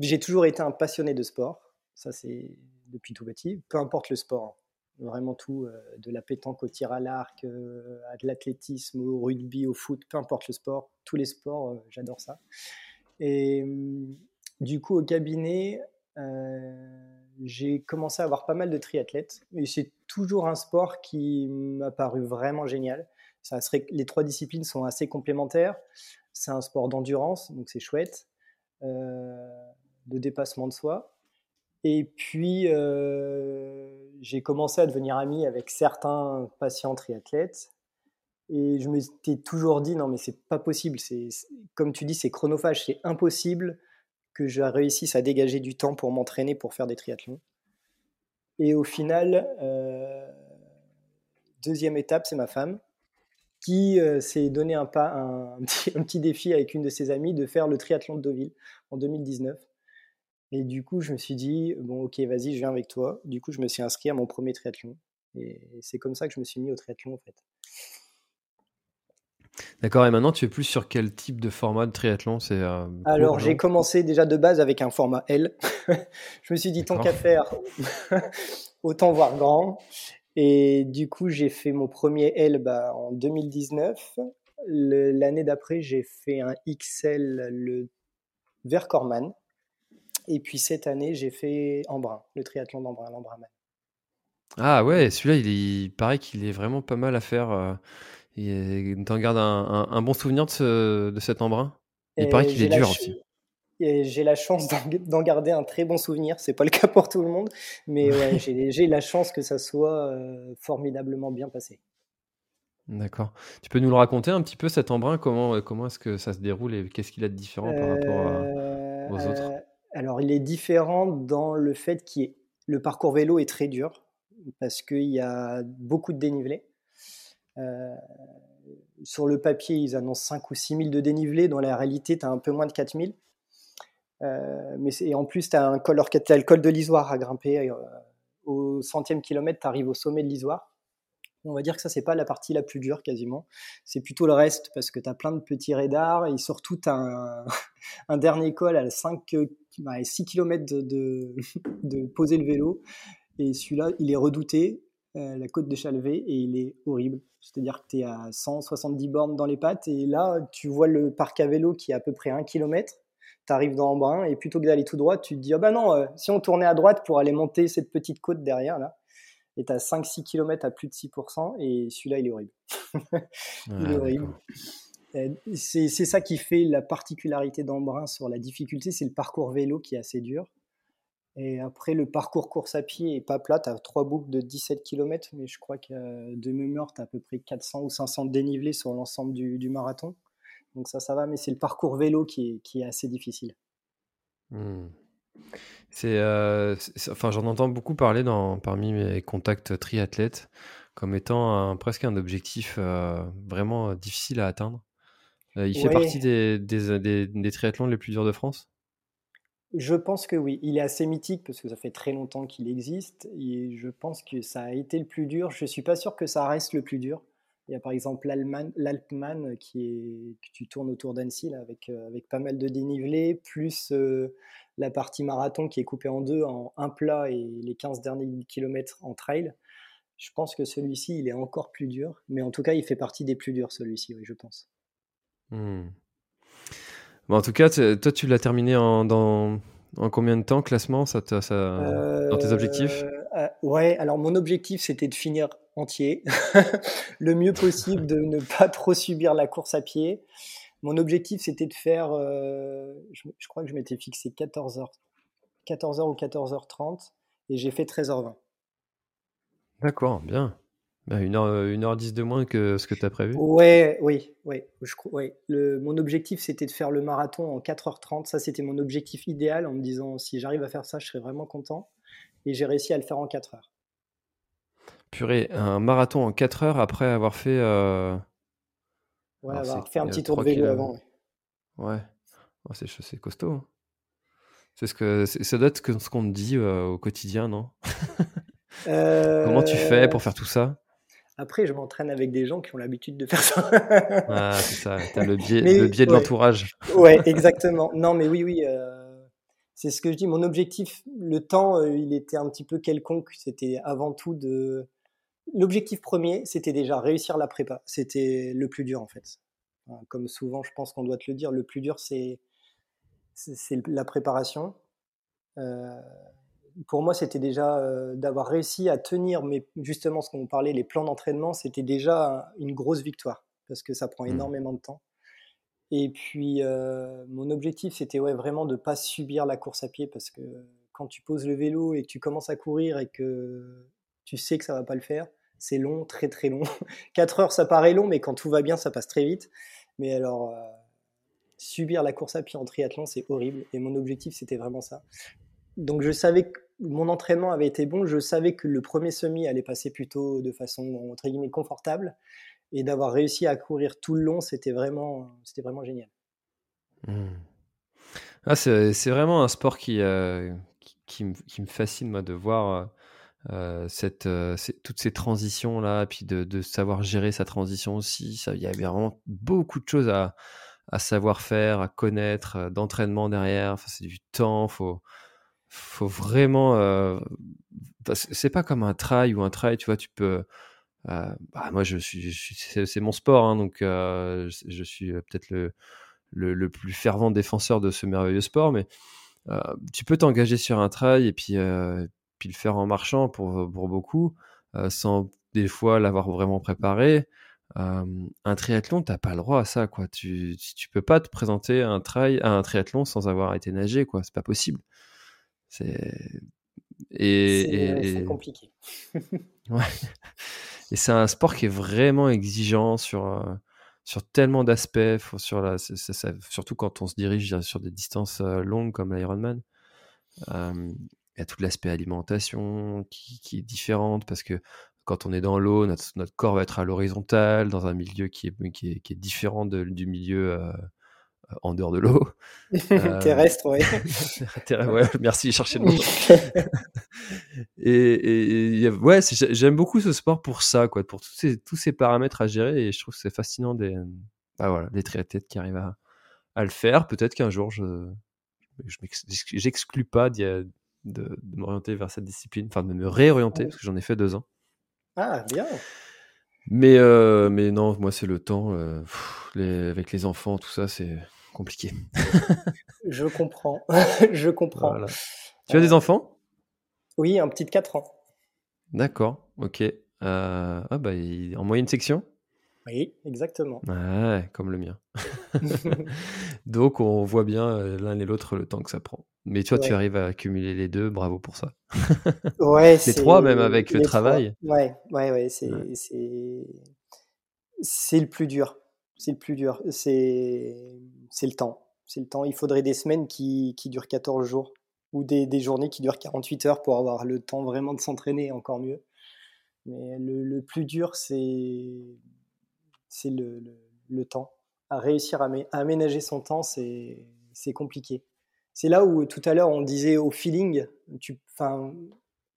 J'ai toujours été un passionné de sport. Ça, c'est depuis tout petit. Peu importe le sport. hein. Vraiment tout, euh, de la pétanque au tir à l'arc, euh, à de l'athlétisme, au rugby, au foot, peu importe le sport. Tous les sports, euh, j'adore ça. Et hum, du coup, au cabinet, j'ai commencé à avoir pas mal de triathlètes. Et c'est toujours un sport qui m'a paru vraiment génial. Ça serait, les trois disciplines sont assez complémentaires. C'est un sport d'endurance, donc c'est chouette, de dépassement de soi. Et puis, euh, j'ai commencé à devenir ami avec certains patients triathlètes. Et je me suis toujours dit, non, mais c'est pas possible. C'est, comme tu dis, c'est chronophage. C'est impossible que je réussisse à dégager du temps pour m'entraîner pour faire des triathlons. Et au final, euh, deuxième étape, c'est ma femme qui euh, s'est donné un, pas, un petit, un petit défi avec une de ses amies de faire le triathlon de Deauville en 2019. Et du coup, je me suis dit, bon, ok, vas-y, je viens avec toi. Du coup, je me suis inscrit à mon premier triathlon. Et c'est comme ça que je me suis mis au triathlon, en fait. D'accord, et maintenant tu es plus sur quel type de format de triathlon? C'est euh, Alors, j'ai commencé déjà de base avec un format L. je me suis dit, tant qu'à faire, autant voir grand. Et du coup, j'ai fait mon premier L bah, en 2019. Le- L'année d'après, j'ai fait un XL le vers Corman. Et puis cette année, j'ai fait Embrun, le triathlon d'Embrun, l'Embrunman. Ah ouais, celui-là, il, est- il paraît qu'il est vraiment pas mal à faire. euh, et t'en gardes un, un- un bon souvenir de, ce- de cet embrun? Il Et paraît qu'il est dur ch- aussi. Et j'ai la chance d'en garder un très bon souvenir. C'est pas le cas pour tout le monde, mais ouais, j'ai la chance que ça soit euh, formidablement bien passé. D'accord. Tu peux nous le raconter un petit peu cet embrun? Comment, comment est-ce que ça se déroule et qu'est-ce qu'il a de différent par rapport à- Euh, aux autres? euh, alors, il est différent dans le fait que le parcours vélo est très dur parce qu'il y a beaucoup de dénivelé. Euh, sur le papier, ils annoncent 5 ou 6 000 de dénivelé. Dans la réalité, tu as un peu moins de 4 000. Euh, mais et en plus, tu as, t'as le col de l'Isoire à grimper. euh, au centième kilomètre, tu arrives au sommet de l'Isoire. On va dire que ça, c'est pas la partie la plus dure quasiment. C'est plutôt le reste parce que tu as plein de petits radars et surtout, tu un, un dernier col à 5, euh, bah, 6 km de, de, poser le vélo. Et celui-là, il est redouté, euh, la côte de Chalvet, et il est horrible. C'est-à-dire que tu es à 170 bornes dans les pattes et là, tu vois le parc à vélo qui est à peu près 1 km. Tu arrives dans Embrun et plutôt que d'aller tout droit, tu te dis Ah bah non, euh, si on tournait à droite pour aller monter cette petite côte derrière là, et tu as 5-6 km à plus de 6%, et celui-là, il est horrible. il est horrible. Euh, C'est ça qui fait la particularité d'Embrun sur la difficulté, c'est le parcours vélo qui est assez dur. Et après, le parcours course à pied est pas plat, tu as trois boucles de 17 km, mais je crois que de mémoire, tu as à peu près 400 ou 500 de dénivelé sur l'ensemble du, du marathon. Donc ça, ça va, mais c'est le parcours vélo qui est, qui est assez difficile. Hmm. C'est, euh, c'est- enfin, j'en entends beaucoup parler dans, parmi mes contacts triathlètes comme étant un- presque un objectif euh, vraiment euh, difficile à atteindre. Euh, il fait partie des, des, des- des triathlons les plus durs de France? Je pense que oui. Il est assez mythique parce que ça fait très longtemps qu'il existe. Et je pense que ça a été le plus dur. Je ne suis pas sûr que ça reste le plus dur. Il y a par exemple l'Alpman qui est que tu tournes autour d'Annecy avec, euh, avec pas mal de dénivelé, plus euh, la partie marathon qui est coupée en deux, en un plat et les 15 derniers kilomètres en trail. Je pense que celui-ci, il est encore plus dur. Mais en tout cas, il fait partie des plus durs, celui-ci, oui, je pense. Hmm. Bon, en tout cas, toi, tu l'as terminé en, dans, en combien de temps, classement, ça, dans tes objectifs? Euh, euh, Ouais, alors mon objectif, c'était de finir entier, le mieux possible, de ne pas trop subir la course à pied. Mon objectif, c'était de faire, euh, je, crois que je m'étais fixé 14h, 14h ou 14h30, et j'ai fait 13h20. D'accord, bien. Bah, une, heure, une heure dix de moins que ce que tu as prévu Ouais, oui, oui. Je, ouais. Le, mon objectif, c'était de faire le marathon en 4h30. Ça, c'était mon objectif idéal en me disant si j'arrive à faire ça, je serais vraiment content. Et j'ai réussi à le faire en 4 heures. Purée, un marathon en 4 heures après avoir fait. Euh... Ouais, avoir fait un petit tour de vélo avant. Ouais, oh, c'est costaud. Hein. C'est ce que ça doit être ce qu'on te dit euh, au quotidien, non? Comment tu fais pour faire tout ça? Après, je m'entraîne avec des gens qui ont l'habitude de faire ça. ah, c'est ça, tu as le biais, le biais de l'entourage. Ouais, exactement. Non, mais oui, oui, euh, c'est ce que je dis. Mon objectif, le temps, euh, il était un petit peu quelconque. C'était avant tout de. L'objectif premier, c'était déjà réussir la prépa. C'était le plus dur, en fait. Comme souvent, je pense qu'on doit te le dire, le plus dur, c'est la préparation. Euh, pour moi, c'était déjà euh, d'avoir réussi à tenir, mais justement, ce qu'on parlait, les plans d'entraînement, c'était déjà une grosse victoire parce que ça prend mmh. énormément de temps. Et puis, euh, mon objectif, c'était ouais, vraiment de ne pas subir la course à pied parce que quand tu poses le vélo et que tu commences à courir et que tu sais que ça va pas le faire, c'est long, très très long. 4 heures, ça paraît long, mais quand tout va bien, ça passe très vite. Mais alors, euh, subir la course à pied en triathlon, c'est horrible. Et mon objectif, c'était vraiment ça. Donc, je savais que mon entraînement avait été bon, je savais que le premier semi allait passer plutôt de façon entre guillemets confortable et d'avoir réussi à courir tout le long, c'était vraiment, c'était vraiment génial. Mmh. Ah, c'est vraiment un sport qui, euh, qui, me, fascine moi de voir euh, euh, toutes ces transitions là, puis de, savoir gérer sa transition aussi. Il y avait vraiment beaucoup de choses à, savoir faire, à connaître, d'entraînement derrière. C'est du temps, faut faut vraiment. C'est pas comme un trail ou un trail, tu vois, tu peux. Euh, bah, moi, je suis, c'est mon sport, hein, donc euh, je, suis peut-être le, le, plus fervent défenseur de ce merveilleux sport, mais tu peux t'engager sur un trail et puis, puis le faire en marchant pour, pour beaucoup, sans des fois l'avoir vraiment préparé. un triathlon, t'as pas le droit à ça, quoi. Tu, tu peux pas te présenter un trail, à un triathlon sans avoir été nager, quoi. C'est pas possible. C'est et, et... compliqué. ouais. Et c'est un sport qui est vraiment exigeant sur, euh, sur tellement d'aspects, surtout quand on se dirige sur des distances euh, longues comme l'Ironman. Euh, il y a tout l'aspect alimentation qui, est différente parce que quand on est dans l'eau, notre, corps va être à l'horizontale, dans un milieu qui est, qui est, différent du milieu en dehors de l'eau. Euh, Terrestre, oui. ouais, merci, chercher le mot. et, et, ouais, j'aime beaucoup ce sport pour ça, quoi, pour tous ces, tous ces paramètres à gérer. Et je trouve que c'est fascinant des, bah voilà, les triathlètes qui arrivent à, à le faire. Peut-être qu'un jour, je j'exclus pas de, de, m'orienter vers cette discipline, enfin de me réorienter, parce que j'en ai fait deux ans. Ah, bien. Mais, euh, mais non, moi, c'est le temps. Euh, les, avec les enfants, tout ça, c'est compliqué. je comprends. je comprends. Tu as des euh, enfants? Oui, un petit de 4 ans. D'accord, ok. ah bah, en moyenne section? Oui, exactement. Ouais, comme le mien. Donc, on voit bien l'un et l'autre le temps que ça prend. Mais toi, tu arrives à accumuler les deux, bravo pour ça. ouais, les trois, même avec le travail. Ouais, ouais, ouais, c'est c'est le plus dur. C'est le plus dur. C'est le temps. C'est le temps. Il faudrait des semaines qui, qui durent 14 jours ou des, des, journées qui durent 48 heures pour avoir le temps vraiment de s'entraîner encore mieux. Mais le, le plus dur, c'est le, le, le, temps. À réussir à, à aménager son temps, c'est compliqué. c'est là où tout à l'heure on disait au feeling, tu,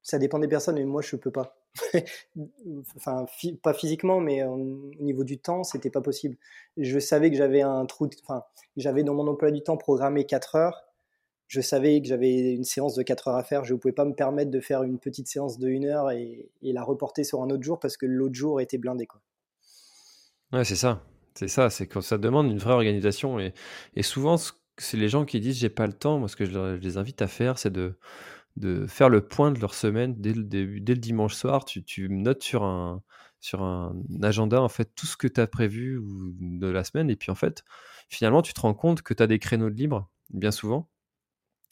ça dépend des personnes, mais moi je peux pas. enfin, pas physiquement, mais au niveau du temps, c'était pas possible. Je savais que j'avais un trou, enfin, j'avais dans mon emploi du temps programmé 4 heures. Je savais que j'avais une séance de 4 heures à faire. Je ne pouvais pas me permettre de faire une petite séance de 1 heure et, la reporter sur un autre jour parce que l'autre jour était blindé. Ouais, c'est ça. C'est ça. C'est que ça demande une vraie organisation. Et, et souvent, c'est les gens qui disent j'ai pas le temps. Moi, ce que je les invite à faire, c'est de de faire le point de leur semaine dès le, dès le dimanche soir. Tu, tu, notes sur un, sur un agenda en fait tout ce que tu as prévu de la semaine. Et puis en fait, finalement, tu te rends compte que tu as des créneaux de libre, bien souvent.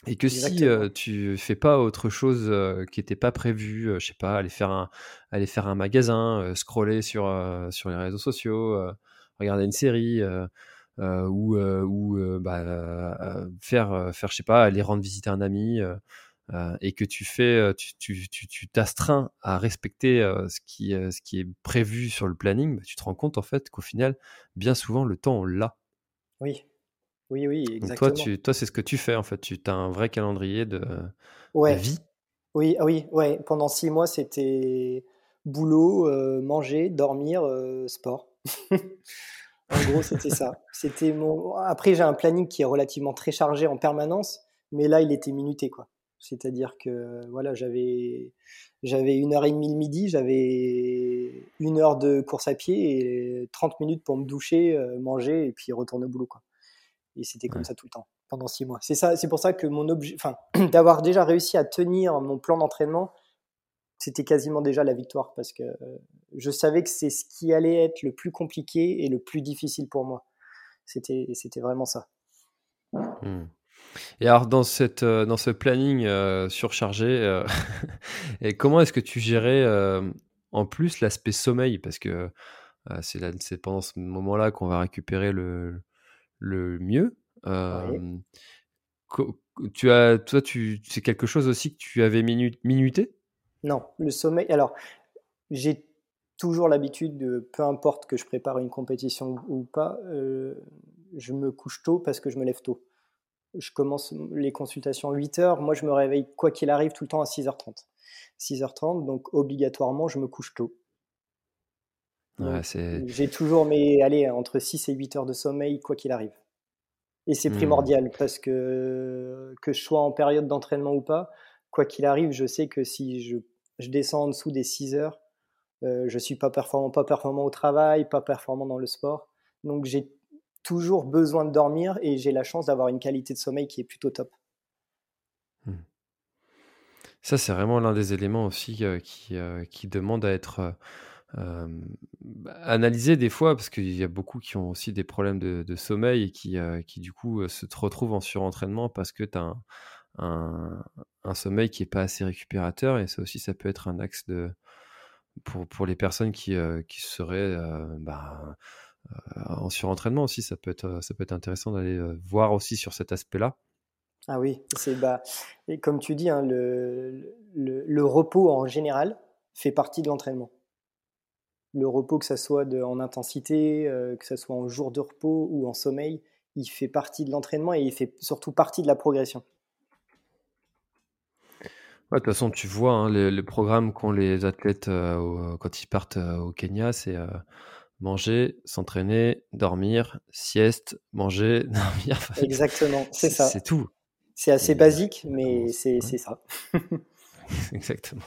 Et que si euh, tu fais pas autre chose euh, qui n'était pas prévu, euh, je sais pas, aller faire un, aller faire un magasin, scroller sur, sur les réseaux sociaux, regarder une série, ou, ou bah, faire, faire, je sais pas, aller rendre visite à un ami, euh, et que tu fais, euh, tu, t'astreins à respecter euh, ce, qui, ce qui est prévu sur le planning, bah, tu te rends compte en fait qu'au final, bien souvent, le temps, on l'a. Oui, oui, oui, exactement. Donc toi, toi c'est ce que tu fais en fait. Tu as un vrai calendrier de, ouais. vie. Oui, ah oui, ouais. Pendant six mois, c'était boulot, manger, dormir, sport. en gros, c'était ça. C'était mon. Après, j'ai un planning qui est relativement très chargé en permanence, mais là, il était minuté, quoi. C'est-à-dire que voilà, j'avais j'avais une heure et demie le midi, j'avais une heure de course à pied et 30 minutes pour me doucher, euh, manger et puis retourner au boulot quoi. Et c'était comme ça tout le temps pendant six mois. C'est ça, c'est pour ça que mon objet, enfin, d'avoir déjà réussi à tenir mon plan d'entraînement, c'était quasiment déjà la victoire parce que euh, je savais que c'est ce qui allait être le plus compliqué et le plus difficile pour moi. C'était c'était vraiment ça. Mmh. Et alors, dans, cette, euh, dans ce planning euh, surchargé, euh, et comment est-ce que tu gérais en plus l'aspect sommeil? Parce que c'est pendant ce moment-là qu'on va récupérer le, le mieux. Tu as, toi, tu, c'est quelque chose aussi que tu avais minuté? Non, le sommeil. Alors, j'ai toujours l'habitude de, peu importe que je prépare une compétition ou pas, je me couche tôt parce que je me lève tôt je commence les consultations à 8 heures. Moi, je me réveille, quoi qu'il arrive, tout le temps à 6h30. 6h30, donc obligatoirement, je me couche tôt. J'ai toujours mes, allez, entre 6 et 8 heures de sommeil, quoi qu'il arrive. Et c'est mmh. primordial parce que, que je sois en période d'entraînement ou pas, quoi qu'il arrive, je sais que si je, je, descends en dessous des 6 heures, euh, je suis pas performant, pas performant au travail, pas performant dans le sport. Donc j'ai toujours besoin de dormir et j'ai la chance d'avoir une qualité de sommeil qui est plutôt top. Hmm. Ça, c'est vraiment l'un des éléments aussi euh, qui, euh, qui demande à être euh, analysé des fois, parce qu'il y a beaucoup qui ont aussi des problèmes de, sommeil et qui, qui, du coup, se retrouvent en surentraînement parce que tu as un, un, sommeil qui n'est pas assez récupérateur. Et ça aussi, ça peut être un axe de, pour, pour les personnes qui, qui seraient bah, en surentraînement aussi, ça peut être, ça peut être intéressant d'aller euh, voir aussi sur cet aspect-là. Ah oui, c'est bah, et comme tu dis, hein, le, le, repos en général fait partie de l'entraînement. Le repos, que ce soit de, en intensité, euh, que ce soit en jour de repos ou en sommeil, il fait partie de l'entraînement et il fait surtout partie de la progression. de toute façon, tu vois, hein, le, programme qu'ont les athlètes quand ils partent au Kenya, c'est manger, s'entraîner, dormir, sieste, manger, dormir. Exactement, c'est ça. C'est tout. C'est assez basique, mais c'est ça. Exactement.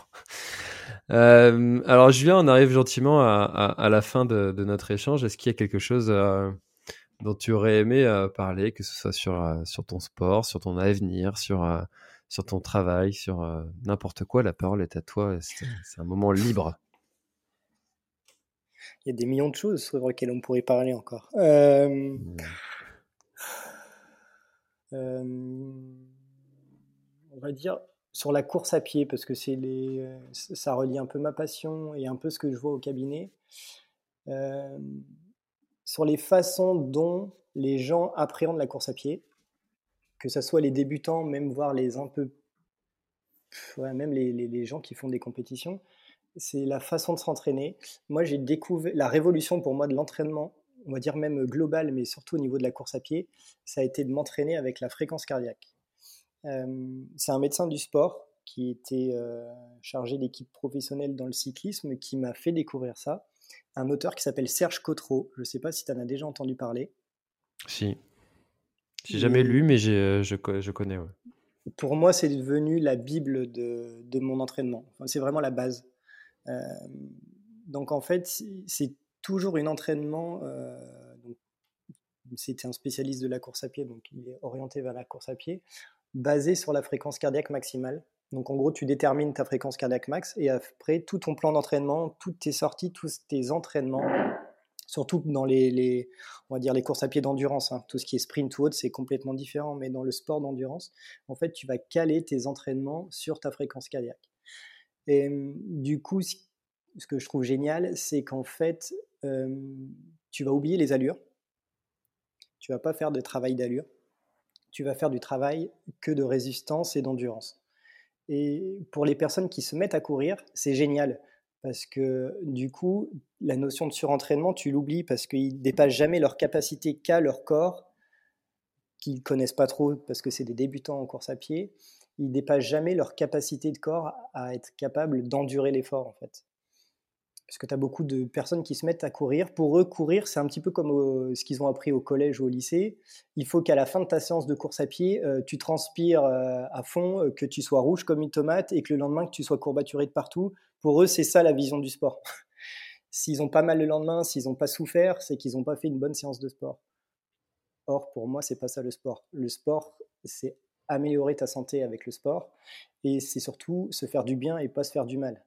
Euh, alors Julien, on arrive gentiment à, la fin de, notre échange. Est-ce qu'il y a quelque chose euh, dont tu aurais aimé euh, parler, que ce soit sur, sur ton sport, sur ton avenir, sur, sur ton travail, sur n'importe quoi? La parole est à toi. C'est un moment libre il y a des millions de choses sur lesquelles on pourrait parler encore. Euh, euh, on va dire sur la course à pied, parce que c'est les, ça relie un peu ma passion et un peu ce que je vois au cabinet. Euh, sur les façons dont les gens appréhendent la course à pied, que ce soit les débutants, même voir les un peu, même les, les, gens qui font des compétitions, c'est la façon de s'entraîner. Moi, j'ai découvert la révolution pour moi de l'entraînement, on va dire même global, mais surtout au niveau de la course à pied, ça a été de m'entraîner avec la fréquence cardiaque. c'est un médecin du sport qui était chargé d'équipe professionnelle dans le cyclisme qui m'a fait découvrir ça. Un auteur qui s'appelle Serge Cotreau. Je ne sais pas si tu en as déjà entendu parler. Si. J'ai jamais lu, mais je, je, connais. Pour moi, c'est devenu la Bible de, de mon entraînement. Enfin, c'est vraiment la base. Donc en fait, c'est toujours un entraînement. Euh, C'était un spécialiste de la course à pied, donc il est orienté vers la course à pied, basé sur la fréquence cardiaque maximale. Donc en gros, tu détermines ta fréquence cardiaque max et après tout ton plan d'entraînement, toutes tes sorties, tous tes entraînements, surtout dans les, on va dire les courses à pied d'endurance, hein. tout ce qui est sprint ou autre, c'est complètement différent, mais dans le sport d'endurance, en fait, tu vas caler tes entraînements sur ta fréquence cardiaque. Et du coup, ce que je trouve génial, c'est qu'en fait, tu vas oublier les allures. Tu vas pas faire de travail d'allure. Tu vas faire du travail que de résistance et d'endurance. Et pour les personnes qui se mettent à courir, c'est génial parce que du coup, la notion de surentraînement, tu l'oublies parce qu'ils dépassent jamais leur capacité qu'a leur corps, qu'ils connaissent pas trop parce que c'est des débutants en course à pied. Ils dépassent jamais leur capacité de corps à être capable d'endurer l'effort en fait parce que tu as beaucoup de personnes qui se mettent à courir. Pour eux, courir, c'est un petit peu comme ce qu'ils ont appris au collège ou au lycée. Il faut qu'à la fin de ta séance de course à pied, euh, tu transpires euh, à fond, euh, que tu sois rouge comme une tomate et que le lendemain, que tu sois courbaturé de partout. Pour eux, c'est ça la vision du sport. s'ils ont pas mal le lendemain, s'ils n'ont pas souffert, c'est qu'ils n'ont pas fait une bonne séance de sport. Or, pour moi, c'est pas ça le sport. Le sport, c'est améliorer ta santé avec le sport et c'est surtout se faire du bien et pas se faire du mal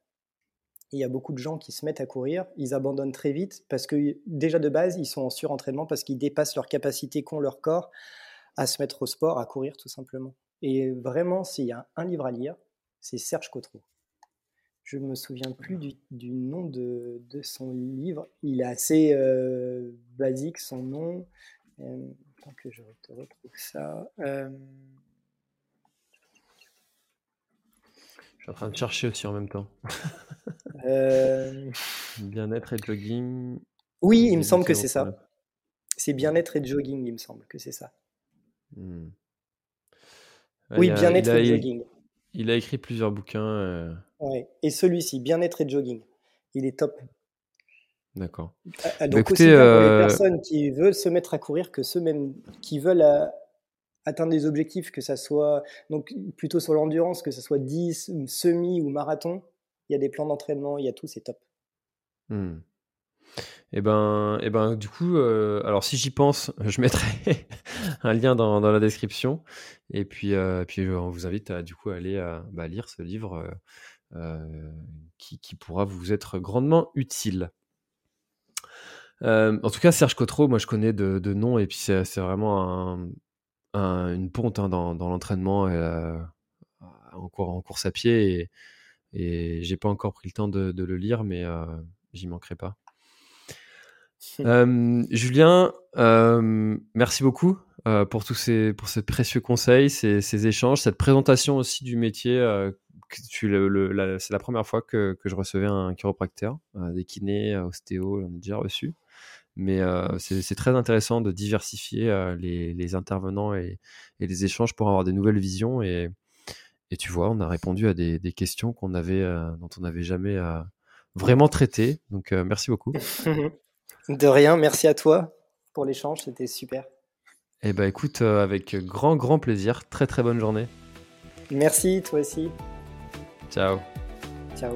il y a beaucoup de gens qui se mettent à courir, ils abandonnent très vite parce que déjà de base, ils sont en surentraînement parce qu'ils dépassent leur capacité qu'ont leur corps à se mettre au sport, à courir tout simplement. Et vraiment, s'il y a un livre à lire, c'est Serge Cotreau. Je me souviens plus du, nom de, son livre. Il est assez euh, basique, son nom. Euh, que je retrouve ça. Euh, Je suis en train de chercher aussi en même temps. Euh, bien-être et jogging. Oui, il me semble que c'est ça. C'est bien-être et jogging, il me semble que c'est ça. Hmm. oui, bien-être et jogging. Il a écrit plusieurs bouquins. Euh. Et celui-ci, bien-être et jogging, il est top. D'accord. Ah, ah, donc bah, aussi pour les euh, personnes qui veulent se mettre à courir que ceux mêmes qui veulent atteindre des objectifs, que ça soit donc plutôt sur l'endurance, que ce soit 10, semi ou marathon, il y a des plans d'entraînement, il y a tout, c'est top. Et mmh. eh ben, eh ben, du coup, euh, alors si j'y pense, je mettrai un lien dans, dans, la description. Et puis, euh, puis on vous invite à du coup aller à, bah, lire ce livre euh, qui, qui, pourra vous être grandement utile. en tout cas, Serge Cotreau, moi je connais de, de nom et puis c'est vraiment un, une ponte hein, dans, l'entraînement euh, en, en, course à pied. Et, et j'ai pas encore pris le temps de, le lire, mais euh, j'y manquerai pas. Julien, merci beaucoup pour tous ces, pour ces précieux conseils, ces, échanges, cette présentation aussi du métier. c'est la première fois que, que, je recevais un chiropracteur, des kinés, ostéo, on a déjà reçu. Mais c'est très intéressant de diversifier les, intervenants et, les échanges pour avoir des nouvelles visions. Et, tu vois, on a répondu à des, questions qu'on avait, dont on n'avait jamais vraiment traité. Donc, merci beaucoup. De rien, merci à toi pour l'échange, c'était super. Eh ben, écoute, avec grand, grand plaisir. Très, très bonne journée. Merci, toi aussi. Ciao. Ciao.